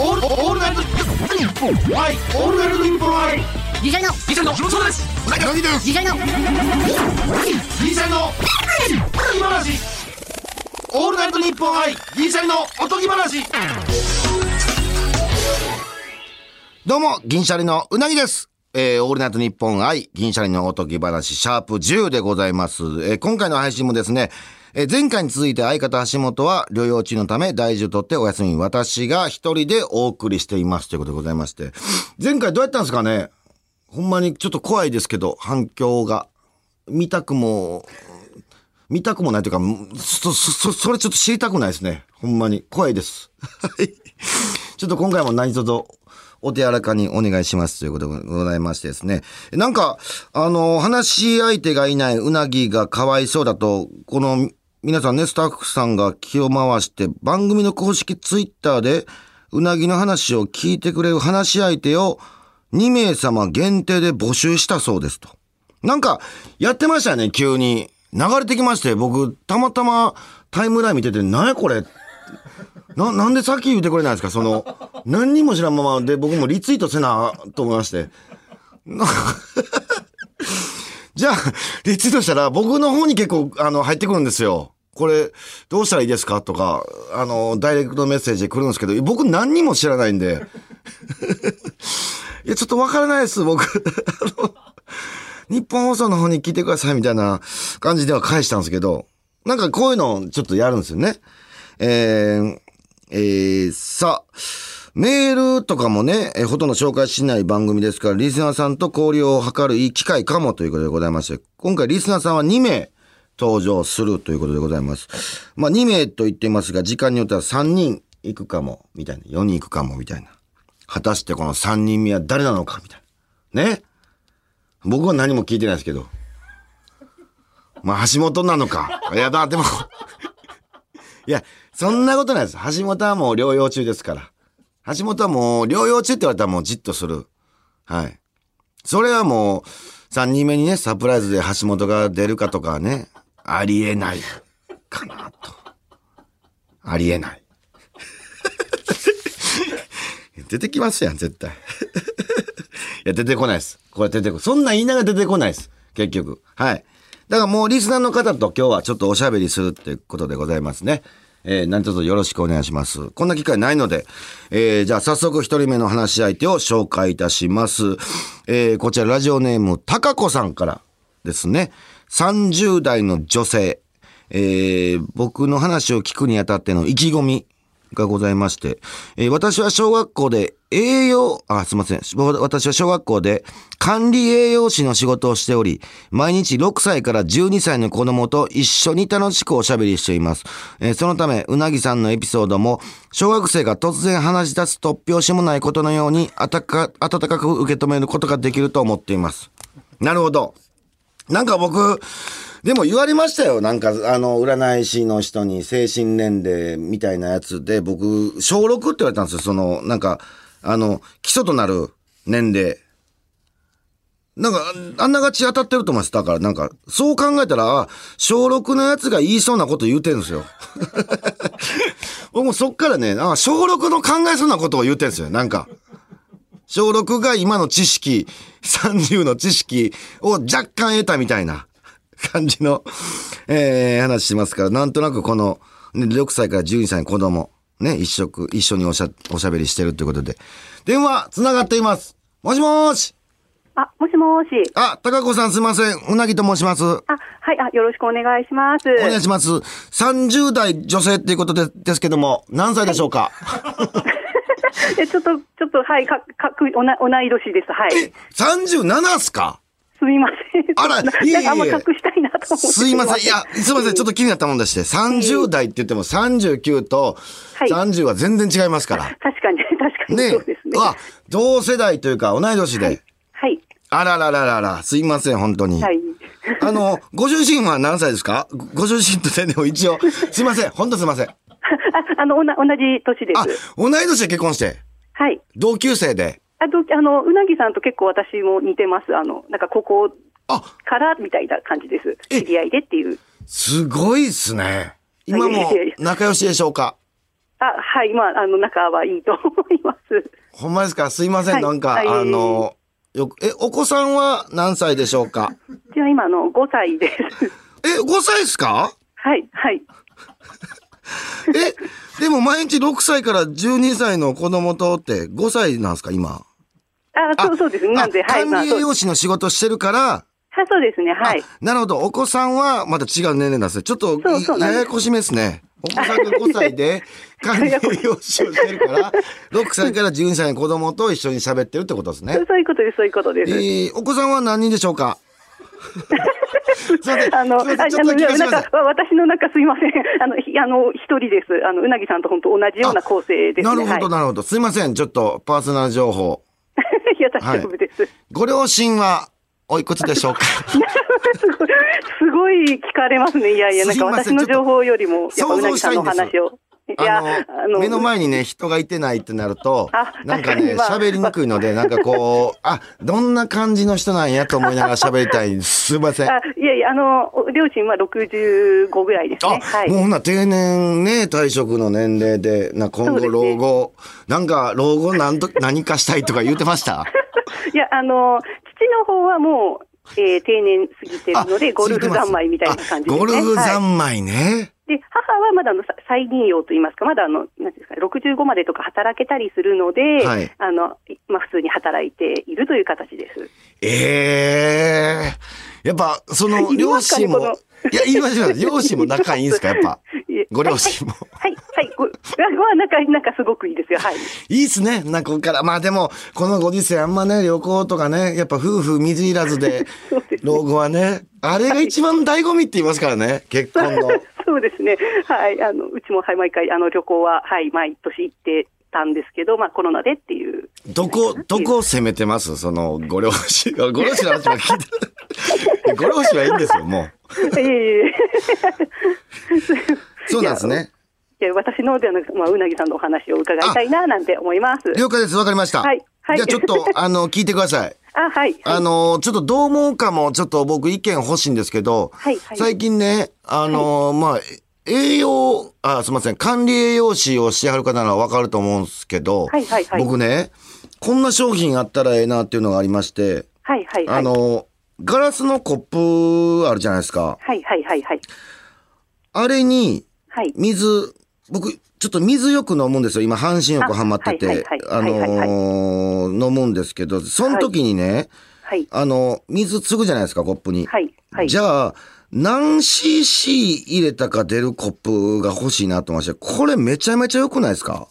オールオールナイトニッポンはいオールナイトニッポンはいギリシャリのギシャリの木本そうですうなぎのギリシャリのギリシャリの今話オールナイトニッポンはいギリシャリのおとぎ話どうも、銀シャリのうなぎです。えー、オールナイトニッポン愛、銀シャリのおとぎ話、シャープ10でございます。えー今回の配信もですね、え前回に続いて相方橋本は療養中のため大事を取ってお休み。私が一人でお送りしていますということでございまして。前回どうやったんですかね？ほんまにちょっと怖いですけど、反響が。見たくも、見たくもないというか、そ、そ、そそれちょっと知りたくないですね。ほんまに。怖いです。はい。ちょっと今回も何卒お手柔らかにお願いしますということでございましてですね。なんか、あの、話し相手がいないうなぎがかわいそうだと、この皆さんね、スタッフさんが気を回して番組の公式ツイッターでうなぎの話を聞いてくれる話し相手を2名様限定で募集したそうですと。なんか、やってましたね、急に。流れてきまして、僕、たまたまタイムライン見てて、何やこれ？な、なんでさっき言ってくれないんですか？その、何にも知らんままで僕もリツイートせな、と思いまして。じゃあ、リツイートしたら僕の方に結構、あの、入ってくるんですよ。これ、どうしたらいいですか？とか、あの、ダイレクトメッセージで来るんですけど、僕何にも知らないんで。いや、ちょっとわからないです、僕。あの日本放送の方に聞いてくださいみたいな感じでは返したんですけど、なんかこういうのをちょっとやるんですよね。えー、えー、さあ、メールとかもね、えーほとんど紹介しない番組ですから、リスナーさんと交流を図るいい機会かもということでございまして、今回リスナーさんは2名登場するということでございます。まあ2名と言っていますが、時間によっては3人行くかも、みたいな。4人行くかも、みたいな。果たしてこの3人目は誰なのか、みたいな。ね？僕は何も聞いてないですけど。まあ、橋本なのか。いや、だ、でも、いや、そんなことないです。橋本はもう療養中ですから。橋本はもう療養中って言われたらもうじっとする。はい。それはもう、3人目にね、サプライズで橋本が出るかとかね、ありえないかなと。ありえない。出てきますやん、絶対。いや、出てこないです。これ出てこそんな言いながら出てこないです。結局。はい。だからもうリスナーの方と今日はちょっとおしゃべりするっていうことでございますね。えー、何卒よろしくお願いします。こんな機会ないので、えー、じゃあ早速一人目の話し相手を紹介いたします。えー、こちらラジオネーム、たかこさんからですね。30代の女性。えー、僕の話を聞くにあたっての意気込みがございまして、えー私は小学校で栄養、あ、すいません。私は小学校で管理栄養士の仕事をしており、毎日6歳から12歳の子供と一緒に楽しくおしゃべりしています。えーそのため、うなぎさんのエピソードも、小学生が突然話し出す突拍子もないことのように、あたか、温かく受け止めることができると思っています。なるほど。なんか僕、でも言われましたよ。なんか、あの、占い師の人に精神年齢みたいなやつで、僕、小6って言われたんですよ。その、なんか、あの、基礎となる年齢。なんか、あんながち当たってると思います。だから、なんか、そう考えたら、小6のやつが言いそうなこと言うてるんですよ。僕もそっからね、あ小6の考えそうなことを言うてるんですよ。なんか。小6が今の知識、30の知識を若干得たみたいな感じの、えー、話しますから、なんとなくこの、ね、6歳から12歳の子供、ね、一食、一緒におしゃ、おしゃべりしてるということで。電話、つながっています。もしもーし。あ、もしもし。あ、高子さんすいません。うなぎと申します。おあ、はい、あ、よろしくお願いします。願いします。30代女性っていうことでですけども、何歳でしょうか、え、ちょっと、ちょっと、はい、か、かく、おな、同い年です。はい。?37 っすか？すみません。あらいえいえいえあんま隠したいなと思って。すいません。いや、すいません。ちょっと気になったもんでして、30代って言っても39とはい30は全然違いますから。確かに、確かに、ねそうですね。あ、同世代というか同い年で。はい。あららららら、すいません、本当に。はい。あの、ご主人は何歳ですか？ご主人とでも一応、すいません、本当すいません。あ、あの、同じ年であす。、同い年で結婚して、はい。同級生で。あと、あの、うなぎさんと結構私も似てます。あの、なんかここあ、からみたいな感じです。え知り合いでっていう。すごいっすね。今も仲良しでしょうか？あ、はい、まあ、あの、仲はいいと思います。ほんまですか？すいません、はいなんか、はいあの、よく、え、お子さんは何歳でしょうか？うちは今、あの、5歳です。え、5歳ですか？はい、はい。え、でも毎日6歳から12歳の子供とって5歳なんですか今？あ、そうそうですね。なんで、はい、管理栄養士の仕事してるから、はい、そうですね。はい。あなるほど。お子さんはまた違う年齢なんですね。ちょっとややこしめですね。お子さんが5歳で 管理栄養士をしてるから、6歳から12歳の子供と一緒に喋ってるってことですねそう。いうことです、そういうことです。えー、お子さんは何人でしょうか？あの、あちょっとだけ聞かせてくださいなんか、私の中すいません。あの、ひあの、一人です。あの、うなぎさんと本当同じような構成ですね。なるほど、はい、なるほど。すいません。ちょっとパーソナル情報。いや、大丈夫です。ご両親はおいくつでしょうか？すごい、聞かれますね。いやいや、なんか私の情報よりも、やっぱうなぎさんの話を。あの、目の前にね、人がいてないってなるとあ、なんかね、喋りにくいので、なんかこう、あ、どんな感じの人なんやと思いながら 喋りたい。すいません。あいやいや、あの、お両親は65ぐらいですね。あ、はい。もうほんなら定年ね、退職の年齢で、な、今後老後、なんか老後なんと、何かしたいとか言ってました？いや、あの、父の方はもう、えー定年過ぎてるので、ゴルフ三昧みたいな感じですね。あゴルフはい三昧ね。で、母はまだあのさ再任用といいますか、まだあの、なんですか、65までとか働けたりするので、はいあの、いまあ普通に働いているという形です。ええやっぱ、その、両親も、いや、言いましょう。両親も仲いいんですか、やっぱ。ご両親も。はい、はい、ご、は、なんか、なんかすごくいいですよ、はい。いいっすね。なんかここから。まあでも、このご時世あんまね、旅行とかね、やっぱ夫婦水入らずで 老後はね、あれが一番醍醐味って言いますからね、結婚の。そうですね。はい。あの、うちも、はい、毎回、あの、旅行は、はい、毎年行ってたんですけど、まあ、コロナでっていう。どこ、どこを攻めてます？その、ご両親。ご両親の話も聞いてる。ご両親はいいんですよ、もう。いえいえ。そうなんですね。いや、私のではなく、まあ、うなぎさんのお話を伺いたいな、なんて思います。了解です。わかりました。はいはいじゃあちょっと、あの、聞いてください。あ、はい。あの、ちょっとどう思うかも、ちょっと僕意見欲しいんですけど、はいはい最近ね、あの、まあ、栄養、あ、すみません、管理栄養士をしてはる方ならわかると思うんですけど、はいはいはい僕ね、こんな商品あったらええなっていうのがありまして、はい、はい、はい。あの、ガラスのコップあるじゃないですか。はい、はい、はい、はい。あれに、はい。水、僕、ちょっと水よく飲むんですよ。今、半身浴ハマってて、あのー飲むんですけど、その時にね、はい。あの、水継ぐじゃないですか、コップに。はい。はい。じゃあ、何 cc 入れたか出るコップが欲しいなと思いまして、これめちゃめちゃ良くないですか？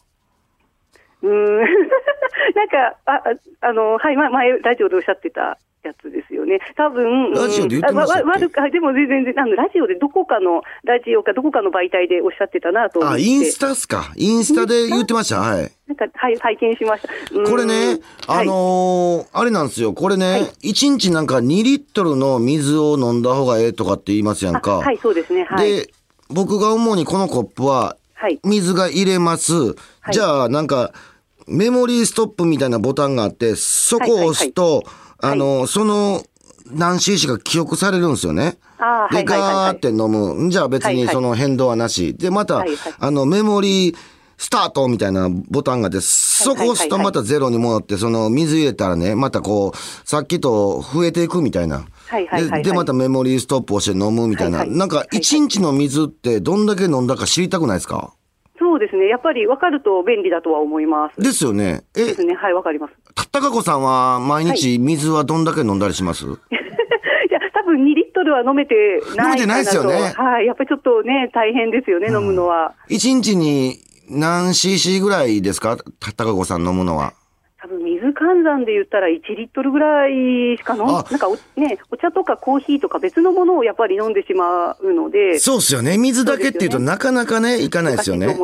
うーん。なんか、あ、ああの、はい、ま前、ラジオでおっしゃってたやつですよね。多分、ラジオで言ってましたっ悪く、あでも全然、あの、ラジオでどこかの、ラジオかどこかの媒体でおっしゃってたなと思っあ、て。インスタっすか？インスタで言ってました？はい。なんか、はい、拝見しました。これね、あのーあれなんですよ。これね、1日なんか2リットルの水を飲んだ方がええとかって言いますやんか。あはい、そうですね。はい。で、僕が思うにこのコップは、はい。水が入れます。はいじゃあ、なんか、メモリーストップみたいなボタンがあって、そこを押すと、はいあの、その何 cc か記憶されるんですよね。あーで、はいはいはいはいガーって飲む。じゃあ別にはいはいその変動はなし。で、また、はいはいあの、メモリー、スタートみたいなボタンがあって、そこを押すとまたゼロに戻って、その水入れたらね、またこう、さっきと増えていくみたいな。はいはいはいはいで、でまたメモリーストップをして飲むみたいな。はいはいなんか、はいはい1日の水ってどんだけ飲んだか知りたくないですか？そうですね。やっぱり分かると便利だとは思います。ですよね。えで、すね。はい、わかります。たかこさんは毎日水はどんだけ飲んだりします、いや、多分2リットルは飲めてない。飲めてないですよねはい。やっぱりちょっとね、大変ですよね、飲むのは。一日に何 cc ぐらいですか？たたかこさん飲むのは。換算で言ったら1リットルぐらいしか飲ん、あなんかおね、お茶とかコーヒーとか別のものをやっぱり飲んでしまうので、そうっすよね。水だけっていうとなかなかね、いかないですよね。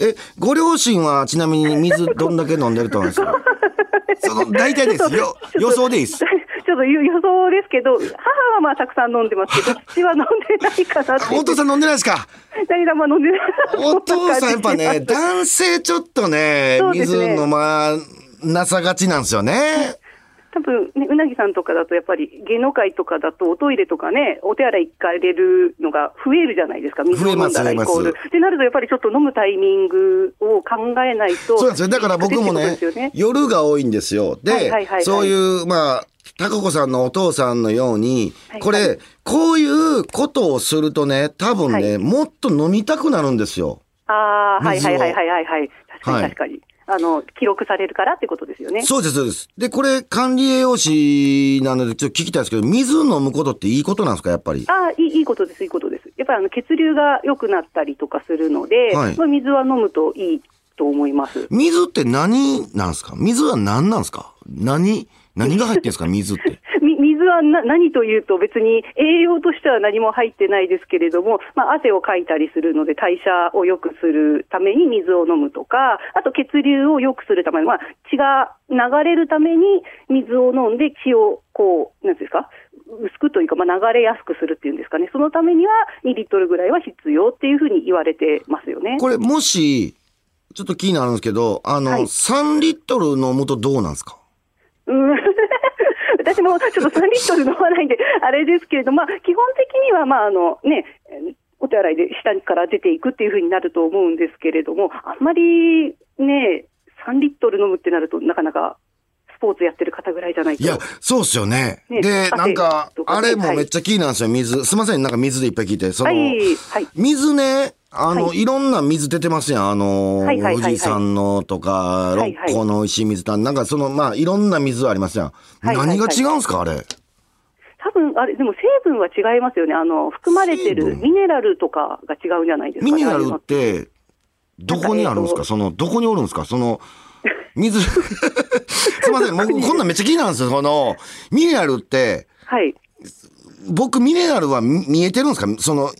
え、ご両親はちなみに水どんだけ飲んでると思いますか？その、大体です。よ、予想でいいです。ちょっと予想ですけど、母はまあたくさん飲んでますけど、父は飲んでないかなって。お父さん飲んでないですか？何がまあ飲んでない。お父さんやっぱね、男性ちょっとねね水飲まなさがちなんですよね。多多分ね、うなぎさんとかだと、やっぱり芸能界とかだと、おトイレとかね、お手洗い行かれるのが増えるじゃないですか、水を飲んだらイコール。増えます増えってなると、やっぱりちょっと飲むタイミングを考えないと。そうなんですよ。だから僕もねね夜が多いんですよ。で、はいはいはいはいそういう、まあ、高子さんのお父さんのように、はいこれ、こういうことをするとね、多分ね、はいもっと飲みたくなるんですよ。ああ、はいはいはいはいはいはい。確かはいに確かに。あの、記録されるからってことですよね。そうです、そうです。で、これ、管理栄養士なので、ちょっと聞きたいですけど、水飲むことっていいことなんですか、やっぱり？ああ、いいいいことです、いいことです。やっぱりあの血流が良くなったりとかするので、はいまあ、水は飲むといいと思います。水って何なんですか？水は何なんですか？何、何が入ってんですか？水って。み水はな何というと、別に栄養としては何も入ってないですけれども、まあ、汗をかいたりするので、代謝を良くするために水を飲むとか、あと血流を良くするために、まあ、血が流れるために水を飲んで血をこう、なんですか、薄くというか、まあ、流れやすくするっていうんですかね、そのためには2リットルぐらいは必要っていうふうに言われてますよね。これ、もし、ちょっと気になるんですけど、あの、はい。3リットル飲むとどうなんですか？うん私もちょっと3リットル飲まないんで、あれですけれども、まあ、基本的には、まあ、あのね、お手洗いで下から出ていくっていうふうになると思うんですけれども、あんまりね、3リットル飲むってなると、なかなかスポーツやってる方ぐらいじゃないと。いや、そうっすよね。ねで、汗なんかあれもめっちゃ気になるんですよ、水。すいません、なんか水でいっぱい聞いて。その、はい、はい。水ね、あの、、はいろんな水出てますやん。あの、はいはいはいはい富士山のとか、六甲の美味しい水とか、なんかその、まあ、いろんな水ありますやん。はいはいはい何が違うんですか、あれ？多分あれ、でも成分は違いますよね。あの、含まれてるミネラルとかが違うんじゃないですかね。ミネラルって、どこにあるんですか？その、どこにおるんですか？その、水、すいません、僕こんなんめっちゃ気になるんですよ。この、ミネラルって、はい。僕ミネラルは見見えてるんですか？その、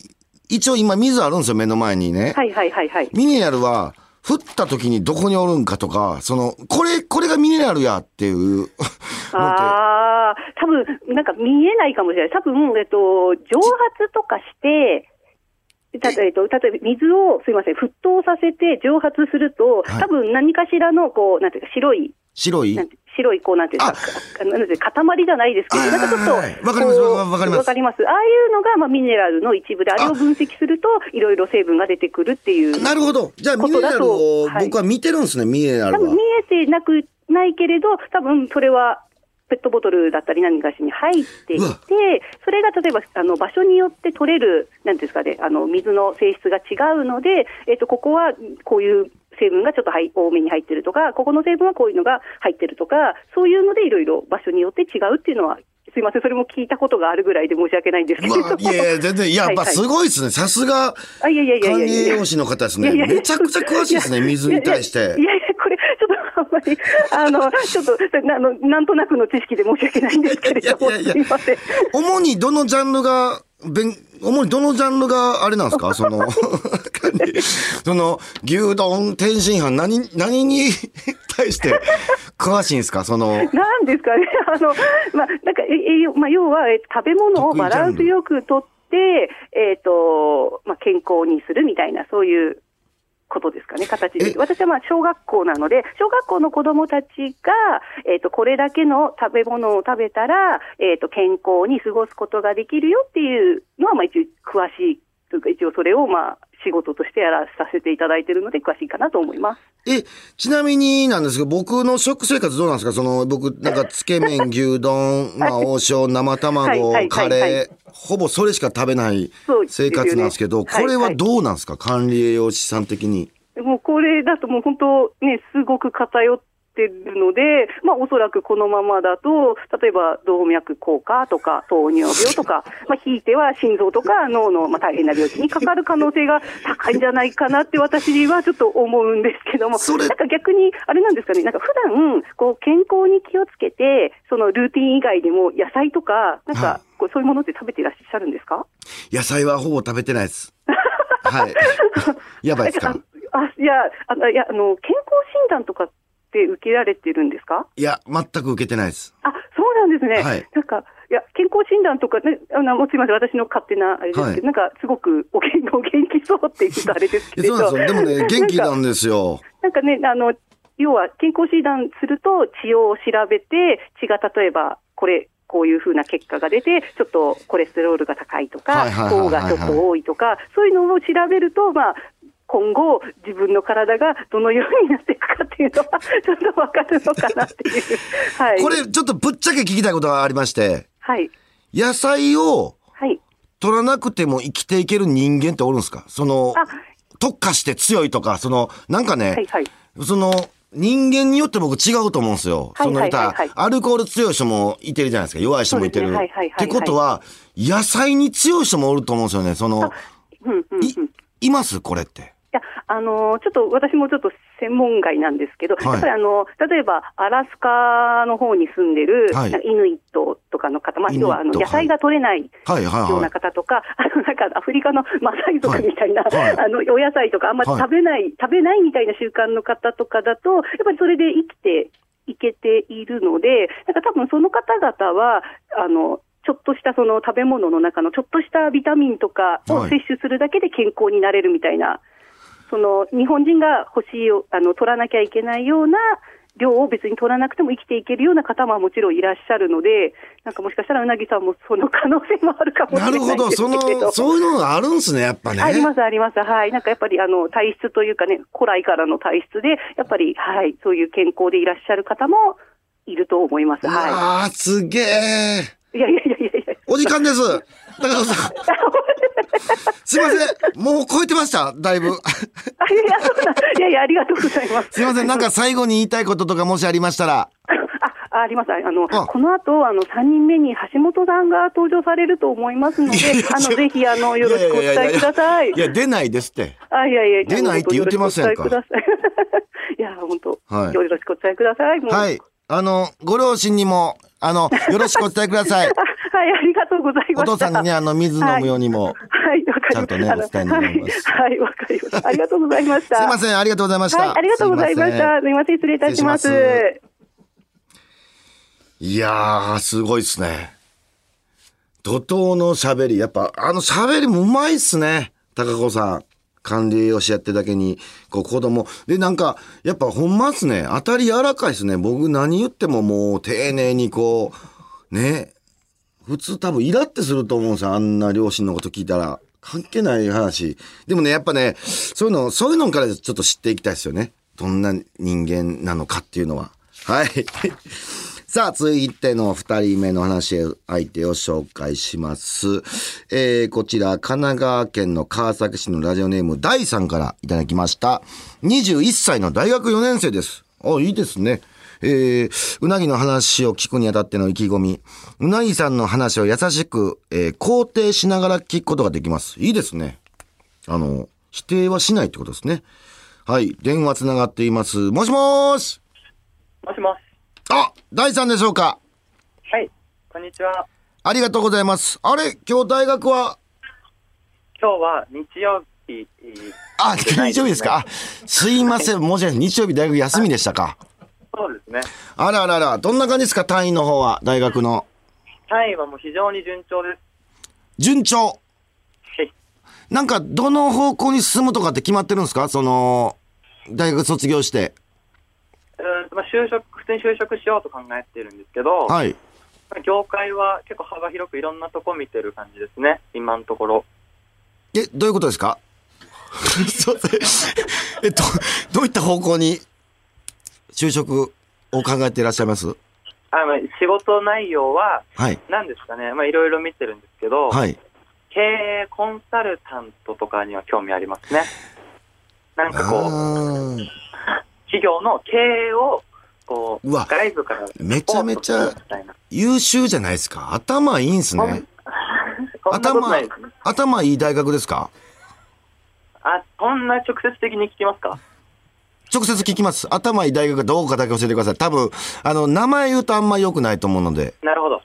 一応今水あるんですよ、目の前にね。はいはいはいはい。ミネラルは、降った時にどこにおるんかとか、その、これ、これがミネラルやっていうああ、多分なんか見えないかもしれない。多分、えっと、蒸発とかして、たえっと、例えば水を、すいません、沸騰させて蒸発すると、はい多分何かしらの、こう、なんていうか、白い、白い？白い、こう、なんていうんですか、なんていうか塊じゃないですけど、はいなんかちょっと、わかりますわわかりますわかります。ああいうのが、まあ、ミネラルの一部で、あれを分析すると、いろいろ成分が出てくるっていう。なるほど。じゃあミネラルを僕は見てるんですね、ミネラルは多分見。えてなくないけれど、多分それはペットボトルだったり何かしに入っていて、それが例えばあの場所によって取れる、なんですかね、あの水の性質が違うので、えっと、ここはこういう成分がちょっとはい多めに入ってるとか、ここの成分はこういうのが入ってるとか、そういうのでいろいろ場所によって違うっていうのは、すいません、それも聞いたことがあるぐらいで申し訳ないんですけれども。まあ、いやいや、全然、いや、まあ、はいはいすごいですね。さすが、管理栄養士の方ですね。めちゃくちゃ詳しいですね、水に対していやいやこれ、ちょっとあんまり、あの、ちょっと、なあのなんとなくの知識で申し訳ないんですけれども、いやいやいやすみません。主にどのジャンルが、弁主にどのジャンルがあれなんですか？その、その、牛丼、天津飯、何、何に 対して詳しいんですか？その、なんですかね、あの、まあ、なんか、え栄養、まあ、要は、えっと食べ物をバランスよくとって、えっ、と、まあ、健康にするみたいな、そういうことですかね、形え。で。私はまあ、小学校なので、小学校の子供たちが、えっ、と、これだけの食べ物を食べたら、えっ、と、健康に過ごすことができるよっていうのは、まあ、一応、詳しいというか、一応それを、まあ、仕事としてやらさせていただいているので、詳しいかなと思います。え、ちなみになんですけど、僕の食生活どうなんですか？その、僕、なんか、つけ麺、牛丼、まあ、王将、生はい。卵はい。はい、カレー、ほぼそれしか食べない生活なんですけど、これはどうなんですか？管理栄養士さん的に。もうこれだともう本当ね、すごく偏ってるので、まあおそらくこのままだと、例えば動脈硬化とか糖尿病とか、まあひいては心臓とか脳のまあ大変な病気にかかる可能性が高いんじゃないかなって私はちょっと思うんですけども、それなんか逆にあれなんですかね、なんか普段こう健康に気をつけて、そのルーティン以外でも野菜とか、なんはかこうそういうものって食べていらっしゃるんですか？野菜はほぼ食べてないです。はい。やばいですか？あ、いや、あの、いや、あの、健康診断とかって受けられてるんですか？いや、全く受けてないです。あ、そうなんですね。はいなんか、いや、健康診断とかね、あの、もうすみません、私の勝手なあれですけど、はいなんか、すごくお元お元気そうって言うとあれですけれど。そうなんですよ。でもね、元気なんですよ。なんかね、あの、要は健康診断すると血を調べて、血が例えばこれ、こういうふうな結果が出て、ちょっとコレステロールが高いとか糖がちょっと多いとか、そういうのを調べると、まあ、今後、自分の体がどのようになっていくかっていうのは、ちょっとわかるのかなっていう。はい。これ、ちょっとぶっちゃけ聞きたいことがありまして、はい。野菜をはい。取らなくても生きていける人間っておるんですか？そのあ、特化して強いとか、その、なんかね、はいはい。その、人間によって僕違うと思うんですよ。はいその、はいはいはい言ったらアルコール強い人もいてるじゃないですか。弱い人もいてる。はいはいはいはいってことは、野菜に強い人もおると思うんですよね。その、うんうんうん。い、います？これって。いや、あのちょっと私もちょっと専門外なんですけど、はい。やっぱりあの、例えばアラスカの方に住んでる、はい。イヌイットとかの方、まあ、要はあの野菜が取れないようなはい。方とか、あのなんかアフリカのマサイ族みたいな、はい。はい。あのお野菜とかあんまりはい。食べない、食べないみたいな習慣の方とかだと、やっぱりそれで生きていけているので、なんか多分その方々は、あの、ちょっとしたその食べ物の中のちょっとしたビタミンとかをはい。摂取するだけで健康になれるみたいな、その日本人が欲しいよあの取らなきゃいけないような量を別に取らなくても生きていけるような方ももちろんいらっしゃるので、なんかもしかしたらうなぎさんもその可能性もあるかもしれなですけど。ないるほど。その、そういうのがあるんすね、やっぱね。あります、あります。はい。なんかやっぱり、あの、体質というかね、古来からの体質で、やっぱり、はい、そういう健康でいらっしゃる方もいると思います。はああ、すげえ。い。いやいやいやいやいや。お時間です。高野さん。すいません。もう超えてました。だいぶ。あいやいや、そいやいや、ありがとうございます。すいません。なんか最後に言いたいこととかもしありましたら。あ、あります。あの、あこの後、あの、3人目に橋本さんが登場されると思いますので、あの、ぜひ、あの、よろしくお伝えください。いや、出ないですって。あ、いやいや、出ないって言ってませんかいいや、本当、はいよろしくお伝えください。もうはい。あの、ご両親にも、あの、よろしくお伝えください。あ はい、ありがとうございました。お父さんにね、あの、水飲むようにも。はい、わかりました。ちゃんとねお伝えになりますはい、はいわかりました。ありがとうございました。すいません。ありがとうございました。はい、ありがとうございました。すみません、失礼いたします。いやー、すごいっすね。怒涛の喋り。やっぱ、あの喋りもうまいっすね。高子さん。管理栄養士やってだけに、こう子供。で、なんか、やっぱほんまっすね。当たり柔らかいっすね。僕何言ってももう丁寧にこう、ね。普通多分イラってすると思うんですよ。あんな両親のこと聞いたら。関係ない話。でもね、やっぱね、そういうの、そういうのからちょっと知っていきたいですよね。どんな人間なのかっていうのは。はい。さあ、続いての二人目の話相手を紹介します。えー、こちら、神奈川県の川崎市のラジオネーム、大さんからいただきました。21歳の大学4年生です。あ、いいですね。えー、うなぎの話を聞くにあたっての意気込み。うなぎさんの話を優しく、えー肯定しながら聞くことができます。いいですね。あの、否定はしないってことですね。はい。電話つながっています。もしもーしもしもし。あ、大さんでしょうか？はい、こんにちは。ありがとうございます。あれ今日大学は、今日は日曜日。あ、日曜日ですか？あすいません。申し訳ない。日曜日大学休みでしたか？そうですね。あらあらあら。どんな感じですか？単位の方は、大学の。単位はもう非常に順調です。順調。はい。なんか、どの方向に進むとかって決まってるんですか？その、大学卒業して。うーんとまあ、就職、普通に就職しようと考えてるんですけど、はい。まあ業界は結構幅広くいろんなとこ見てる感じですね、今のところ。え、どういうことですか？えっと、どういった方向に就職を考えていらっしゃいます？あまあ仕事内容は、はい。何ですかね、まあ、いろいろ見てるんですけど、はい。経営コンサルタントとかには興味ありますね。なんかこう、企業の経営を、こう、うわ外部からめちゃめちゃ優秀じゃないですか。頭いいんすね。そ んなことないですね。頭いい大学ですか？あ、そんな直接的に聞きますか？直接聞きます。頭いい大学がどこかだけ教えてください。多分、あの、名前言うとあんま良くないと思うので、なるほど。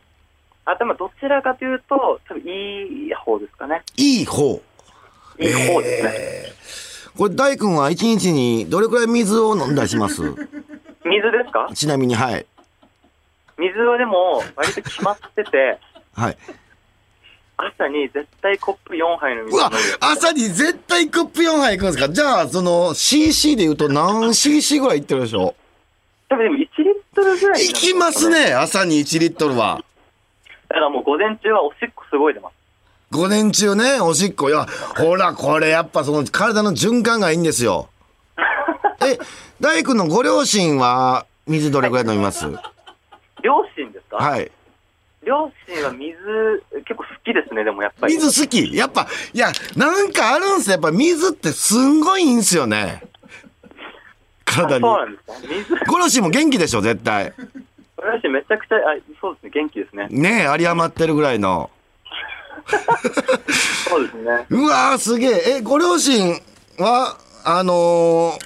頭どちらかというと、多分いい方ですかね。いい方。いい方ですね。これ、大君は一日にどれくらい水を飲んだりします？水ですか？ちなみに、はい。水はでも、割と決まってて、はい。朝に絶対コップ4杯の水うわを飲む。朝に絶対コップ4杯いくんですか？じゃあ、その、CC で言うと何 CC ぐらいいってるでしょ？多分でも1リットルぐらい、いきます。ね、朝に1リットルは。だからもう午前中はおしっこすごい出ます。午前中ね、おしっこ。いや、ほら、これやっぱその体の循環がいいんですよ。え、大工のご両親は水どれぐらい飲みます？両親ですか？はい。両親は水、結構好きですね、でもやっぱり。水好き？やっぱ、いや、なんかあるんすよ。やっぱ水ってすんごいいいんすよね。体に。あそうなんですか？水、ご両親も元気でしょ、絶対。私めちゃくちゃ、あそうですね、元気ですね。ねえ、有り余ってるぐらいの。そうですね。うわー、すげえ。え、ご両親は、あの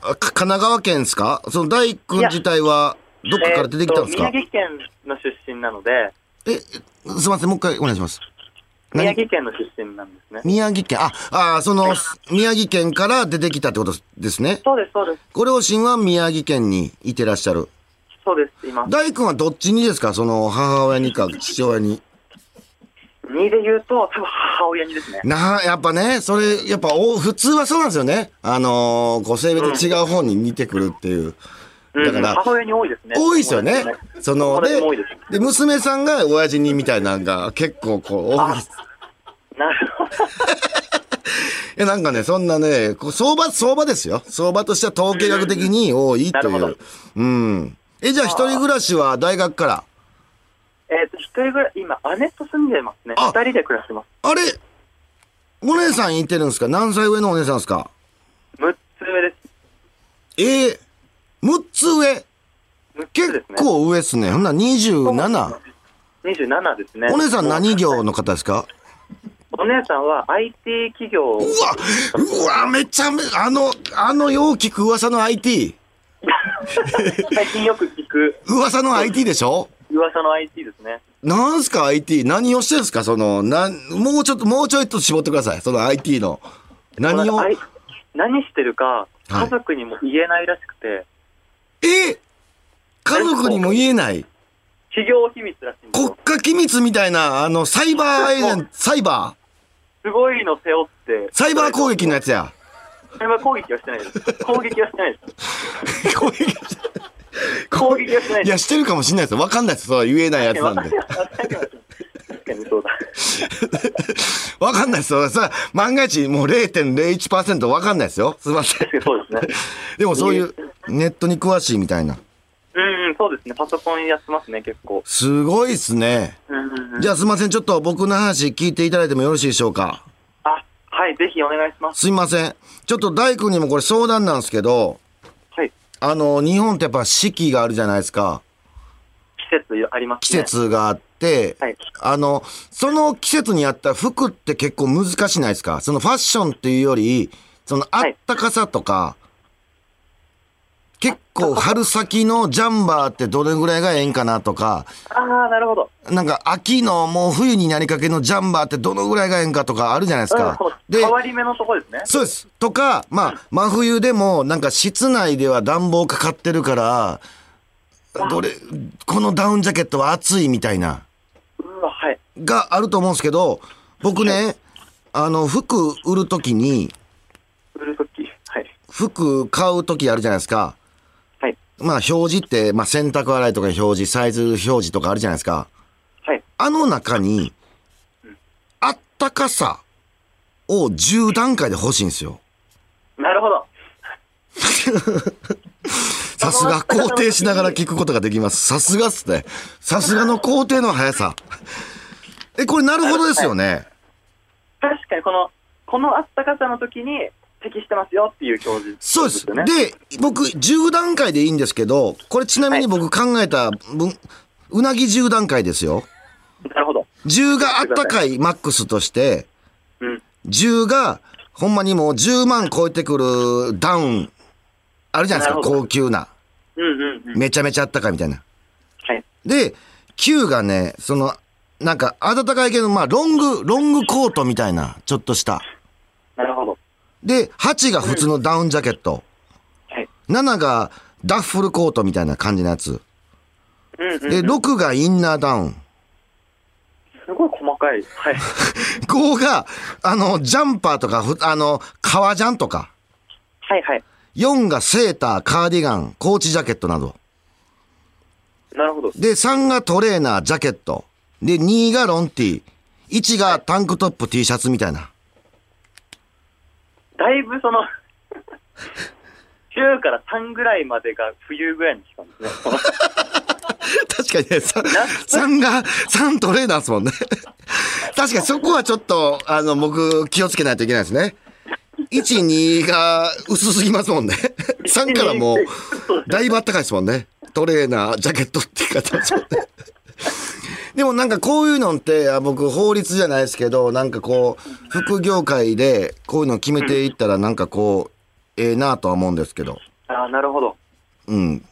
ー、か神奈川県ですか？その大工自体は、どっかから出てきたんですか、えーと宮城県の出身なので、え、すいません、もう一回お願いします。何？宮城県の出身なんですね。宮城県、あ、あーその、宮城県から出てきたってことですね。そうです、そうです。ご両親は宮城県にいてらっしゃる。そうです、今。大工はどっちにですか？その、母親にか父親に。2で言うと、多分母親にですね。なあ、やっぱね、それ、やっぱ、お、普通はそうなんですよね。あのー、個性別違う方に似てくるっていう。だからうん母親に多いですね。多いですよね。その、でで娘さんが親父にみたいなのが結構こう、多いです。なるほど。いや、なんかね、そんなね、相場、相場ですよ。相場としては統計学的に多いという。うん。え、じゃあ一人暮らしは大学から？えっ、と、一人ぐらい、今、姉と住んでますね。あ二人で暮らしてます。あれ？お姉さんいてるんですか？何歳上のお姉さんですか？6つ上です。えー、6つ上？6つ結ですね。構上っすね。ほんなら 27? 27ですね。お姉さん何業の方ですか？お姉さんは IT 企業うわうわめちゃめ、あの、あのよう聞く噂の IT。最近よく聞く噂の IT でしょ？噂の IT ですね。なんすか IT? 何をしてるんですか？その、なん、もうちょっと、もうちょいと絞ってください。その IT の。何を？何してるか、はい家族にも言えないらしくて、え？家族にも言えない？企業秘密らしいんです国よ。家機密みたいな、あの、サイバーエージェント、サイバすごいの背負って。ー、サイバー攻撃のやつや。サイバー攻撃はしてないです。攻撃はしてないです。攻撃 攻撃はしてない。いや、してるかもしんないですよ。わかんないです。そう言えないやつなんで。確かにそうだ。わかんないですよ。さ、万が一もう0.01%わかんないですよ。すいません。そうですね。でもそういうネットに詳しいみたいな。うんうん、そうですね。パソコンやってますね、結構。すごいっすね。じゃあすいません。ちょっと僕の話聞いていただいてもよろしいでしょうか？あ、はい、ぜひお願いします。すいません。ちょっと大工にもこれ相談なんですけど、はい。あの、日本ってやっぱ四季があるじゃないですか。季節ありますね。季節があって、はいあの、その季節に合った服って結構難しないですかそのファッションっていうより、そのあったかさとか、結構春先のジャンバーってどれぐらいがええんかなとか、ああ、なるほど。なんか秋のもう冬になりかけのジャンバーってどのぐらいがええんかとかあるじゃないですうんかこの。で、変わり目のとこですね。そうです。とか、まあ、真冬でも、なんか室内では暖房かかってるから、どれ、このダウンジャケットは暑いみたいな、うわ、はい。があると思うんですけど、僕ね、あの、服売るときに、売るとき。はい。服買うときあるじゃないですか。はい。まあ、表示って、まあ、洗濯洗いとか表示、サイズ表示とかあるじゃないですか。はい。あの中に、あったかさを10段階で欲しいんですよ。なるほど。さすが肯定しながら聞くことができます。さすがっすね。さすがの肯定の速さ。え、これなるほどですよね。確かに、この、このあったかさの時に適してますよっていう表示、そうです。で、僕、10段階でいいんですけど、これちなみに僕考えた分、うなぎ10段階ですよ。なるほど。10があったかいマックスとして、うん。10が、ほんまにもう10万超えてくるダウン、あるじゃないですか、高級な。うんうんうん。めちゃめちゃあったかいみたいな。はい。で、9がね、その、なんか、暖かいけど、まあ、ロング、ロングコートみたいな、ちょっとした。で、8が普通のダウンジャケット。はい。7がダッフルコートみたいな感じのやつ。うんうん、で、6がインナーダウン。すごい細かい。はい。5が、あの、ジャンパーとか、ふあの、革ジャンとか。はいはい。4がセーター、カーディガン、コーチジャケットなど。なるほど。で、3がトレーナー、ジャケット。で、2がロンティー。1がタンクトップ、T シャツみたいな。だいぶその、10から3ぐらいまでが冬ぐらいの期間ですね。確かにね、3, が、3トレーナーですもんね。確かにそこはちょっと、あの、僕、気をつけないといけないですね。1、2が薄すぎますもんね。3からもう、だいぶあったかいですもんね。トレーナー、ジャケットって言い方ですもんね。でもなんかこういうのって、あ僕法律じゃないですけど、なんかこう、副業界でこういうの決めていったらなんかこう、ええなとは思うんですけど。ああ、なるほど。うん。で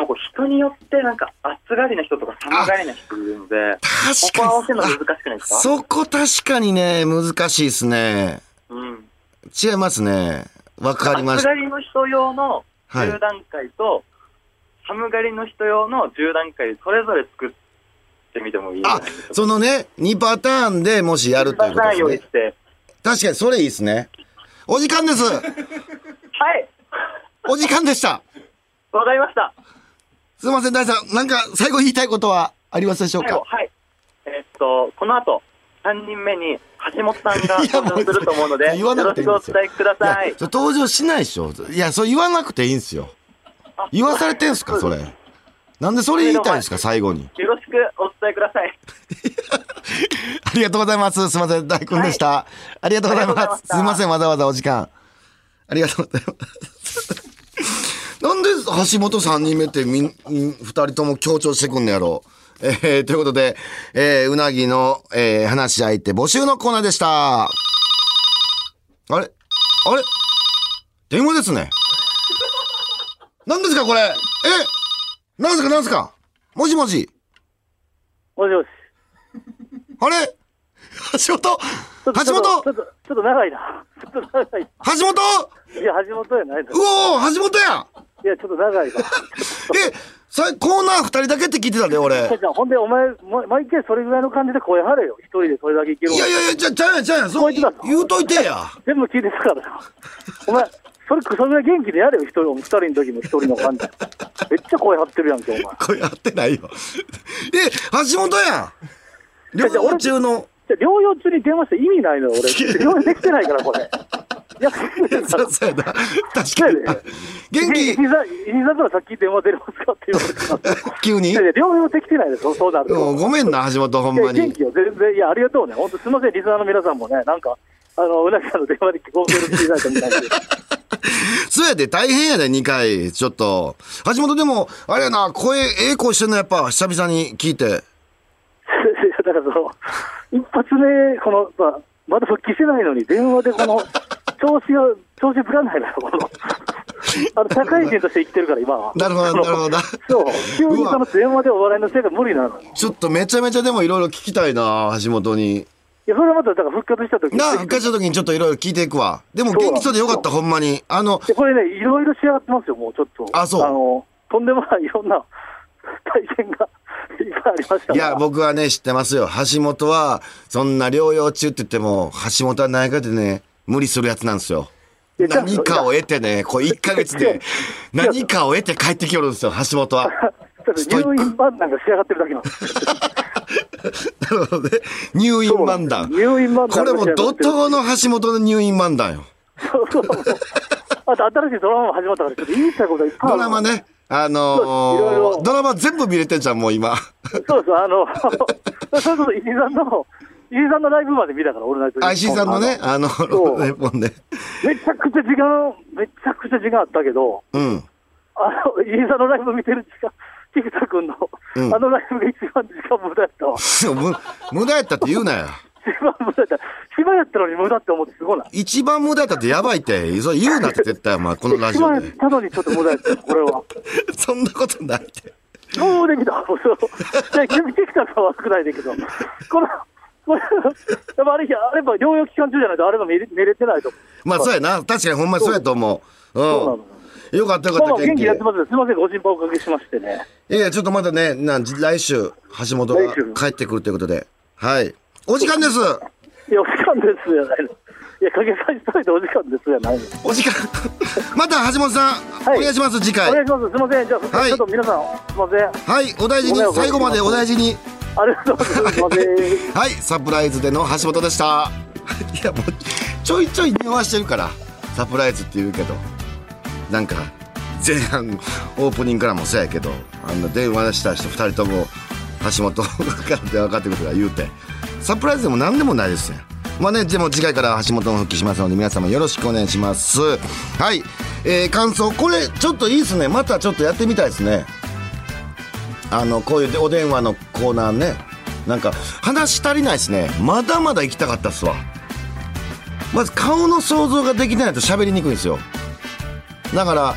もこう人によってなんか暑がりな人とか寒がりな人いるので、ここ合わせるの難しくないですか？そこ確かにね、難しいですね。うん。違いますね。わかりました。暑がりの人用のはい10段階と、寒がりの人用の10段階それぞれ作ってみてもいいあそのね、2パターンでもしやるということですね。確かにそれいいですね。お時間です。はいお時間でした。わかりました。すいません、大さん。なんか最後言いたいことはありますでしょうか？はい。えーっと、この後、3人目に橋本さんがいやもう登場すると思うので、言わなくていいんよろしくお伝えくださいい登場しないでしょ。いや、それ言わなくていいんですよ。言わされてんすか、それ。なんでそれ言いたいんですか、最後に。よろしくお伝えください。ありがとうございます。すいません、大君でした。ありがとうございます。ありがとうございましたすいません、わざわざお時間。ありがとうございます。なんで橋本3人目ってみん、2人とも強調してくんのやろう。えー、ということで、えー、うなぎの、えー、話し相手募集のコーナーでした。あれ？あれ？電話ですね。何ですかこれ？え？何ですか何ですか？もしもしもしもし。あれ？橋本？橋本？ちょっと、ちょっと長いな。ちょっと長い。橋本？いや、橋本やないの。うおー橋本やいや、ちょっと長いな。え、さコーナー二人だけって聞いてたで、俺。ほんで、お前、も毎回それぐらいの感じで声張れよ。一人でそれだけいけるいやいやいや、じゃ、じゃあや、じゃあや、そう言うといてや。全部聞いてたからな。お前、それ、それぐらい元気でやれよ。一人、二人の時も一人の感じ。めっちゃ声張ってるやんけ、お前。声合ってないよ。え、橋本やん。療養中の。じゃあ療養中に電話して意味ないのよ、俺。療養できてないから、これ。いや、そうそうやな。確かに元気い、ざ、いざからさっき電話出れますかって言われて。急に？いやいや療養できてないですよ、そうなるごめんな、橋本、ほんまに。元気よ、全然、いや、ありがとうね、本当、すみません、リスナーの皆さんもね、なんか、あの、うなぎさんの電話でご協力していただいたみたいで、そうやで、大変やで、2回。ちょっと。橋本でも、あれやな、声、ええ声してんの、やっぱ、久々に聞いて。だからその、一発目、この、まあ、まだ復帰してないのに、電話でこの、調子が、調子ぶらないのよ、この、あの、社会人として生きてるから、今は。なるほど、なるほど。そう、急にその電話でお笑いのせいが無理なの。いちょっとめちゃめちゃでもいろいろ聞きたいな、橋本に。や、それはまた、だから復活した時になあ、復活した時にちょっといろいろ聞いていくわ。でも元気そうでよかった、ほんまに。あの、でこれね、いろいろ仕上がってますよ、もうちょっと。あそうの、とんでもないいろんな体験が いや、僕はね、知ってますよ。橋本は、そんな療養中って言っても、橋本は何かでね、無理するやつなんですよ。何かを得てね、こう1ヶ月で何かを得て帰ってきよるんですよ、橋本は。ちょっと入院版なんか仕上がってるだけなんですよ。なるほどね。入院漫談。入院漫談これも怒涛の橋本の入院漫談よ。そうそう。あと新しいドラマも始まったから、ちょっと言いたいことがいっぱい。ドラマ。ね。あのろー、ドラマ全部見れてんじゃん、もう今。そうそう、あの、それこそ石井さんの、石井さんのライブまで見たから、俺ナイトニッポン IC さんのね、あの、そうね、もんね。めちゃくちゃ時間、めちゃくちゃ時間あったけど、うん。あの、石井さんのライブ見てる時間、菊田君の、うんあのライブが一番時間無駄やったわ。む無駄やったって言うなよ。一番無駄やった。暇やったのに無駄って思ってすごいな。一番無駄やったってやばいって。それ言うなって絶対、お前、このラジオで暇やっ。たのにちょっと無駄やったよ、これは。そんなことないって。どうできたそう。じゃあ、菊田君は悪くないだけど、この、これ、やっぱあれ、あれば療養期間中じゃないと、あれば見れ見れてないと思う。まあ、そうやな。確かにほんまにそうやと思う。そうなのうん。よかったよかった、元気やってますすみません、ご心配おかけしましてね。いやいや、ちょっとまたね、なん来週、橋本が帰ってくるということで。はい。お時間です。いや、お時間ですじゃないの。いや、かけさせといてお時間ですじゃないの。お時間また橋本さん、はいお願いします次回お願いします。すみません。じゃあ、はいちょっと皆さん、すみません。はいお大事に最後までお大事にありがとうございます。はいサプライズでの橋本でした いやもうちょいちょい匂わしてるからサプライズって言うけどなんか前半オープニングからもそうやけどあの電話した人2人とも橋本から電話かってくるとか言うてサプライズでも何でもないですねまあねでも次回から橋本も復帰しますので皆様よろしくお願いします。はい、えー感想。これちょっといいですね。またちょっとやってみたいですね。あのこういうお電話のコーナーね。なんか話足りないですね。まだまだ行きたかったっすわ。まず顔の想像ができないと喋りにくいんですよ。だから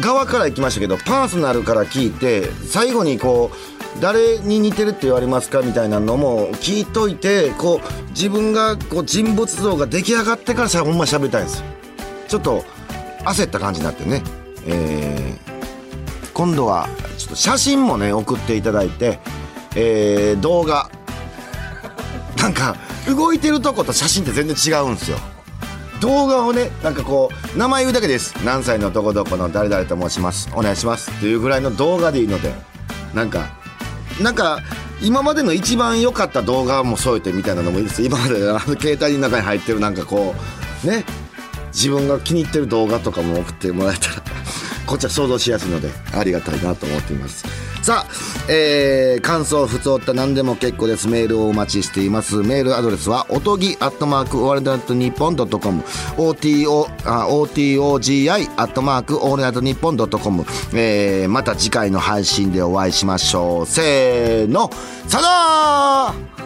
側から行きましたけどパーソナルから聞いて最後にこう誰に似てるって言われますかみたいなのも聞いといてこう自分がこう人物像が出来上がってからさほんま喋りたいんですよ。ちょっと焦った感じになってね。えー今度はちょっと写真もね送っていただいて、えー動画。なんか動いてるとこと写真って全然違うんですよ。動画をねなんかこう名前言うだけです。何歳のどこどこの誰々と申します。お願いします。っていうぐらいの動画でいいので。なんかなんか今までの一番良かった動画も添えてみたいなのもいいです。今まであの携帯の中に入ってるなんかこうね。自分が気に入ってる動画とかも送ってもらえたらこっちは想像しやすいのでありがたいなと思っています。さあ、えー、感想ふつおた何でも結構です。メールをお待ちしています。メールアドレスはおとぎアットマークオールナイトニッポンドットコム。OTO、OTOGI アットマークオールナイトニッポンドットコム。えーまた次回の配信でお会いしましょう。せーのさよなら